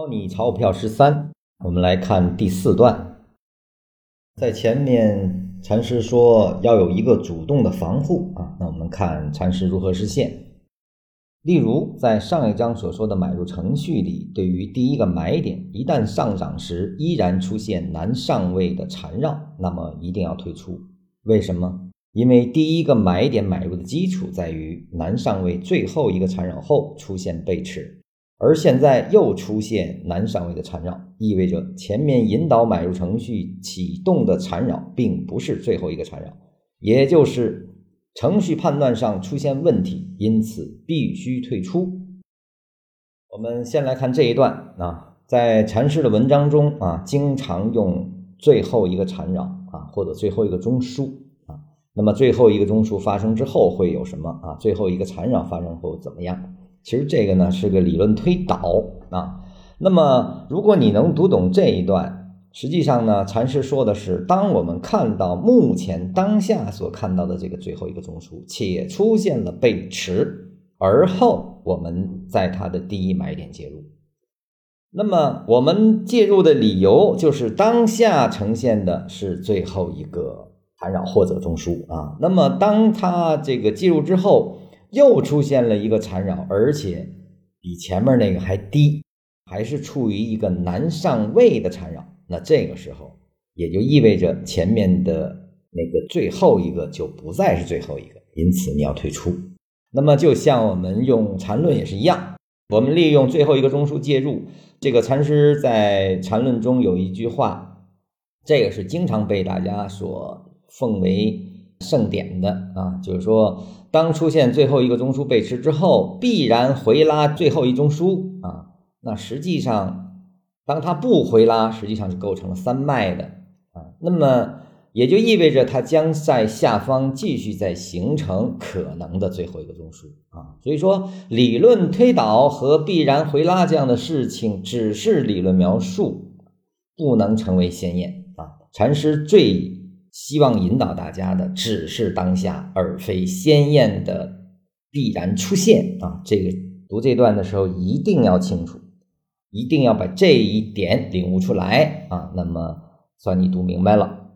教你炒股票十三，我们来看第四段。在前面禅师说要有一个主动的防护啊，那我们看禅师如何实现。例如在上一章所说的买入程序里，对于第一个买点，一旦上涨时依然出现难上位的缠绕，那么一定要退出。为什么？因为第一个买点买入的基础在于难上位最后一个缠绕后出现背驰。而现在又出现难上位的缠绕，意味着前面引导买入程序启动的缠绕并不是最后一个缠绕，也就是程序判断上出现问题，因此必须退出。我们先来看这一段啊，在禅师的文章中啊，经常用最后一个缠绕啊，或者最后一个中枢啊。那么最后一个中枢发生之后会有什么啊？最后一个缠绕发生后怎么样？其实这个呢是个理论推导啊。那么如果你能读懂这一段，实际上呢，禅师说的是，当我们看到目前当下所看到的这个最后一个中枢，且出现了背驰，而后我们在它的第一买点介入。那么我们介入的理由就是当下呈现的是最后一个缠绕或者中枢啊。那么当它这个介入之后。又出现了一个缠绕，而且比前面那个还低，还是处于一个难上位的缠绕。那这个时候也就意味着前面的那个最后一个就不再是最后一个，因此你要退出。那么就像我们用缠论也是一样，我们利用最后一个中枢介入。这个禅师在缠论中有一句话，这个是经常被大家所奉为。盛典的啊，就是说，当出现最后一个中枢背驰之后，必然回拉最后一中枢啊。那实际上，当它不回拉，实际上是构成了三脉的啊。那么也就意味着它将在下方继续再形成可能的最后一个中枢啊。所以说，理论推导和必然回拉这样的事情只是理论描述，不能成为先验啊。禅师最。希望引导大家的只是当下，而非鲜艳的必然出现啊！这个读这段的时候一定要清楚，一定要把这一点领悟出来啊！那么算你读明白了。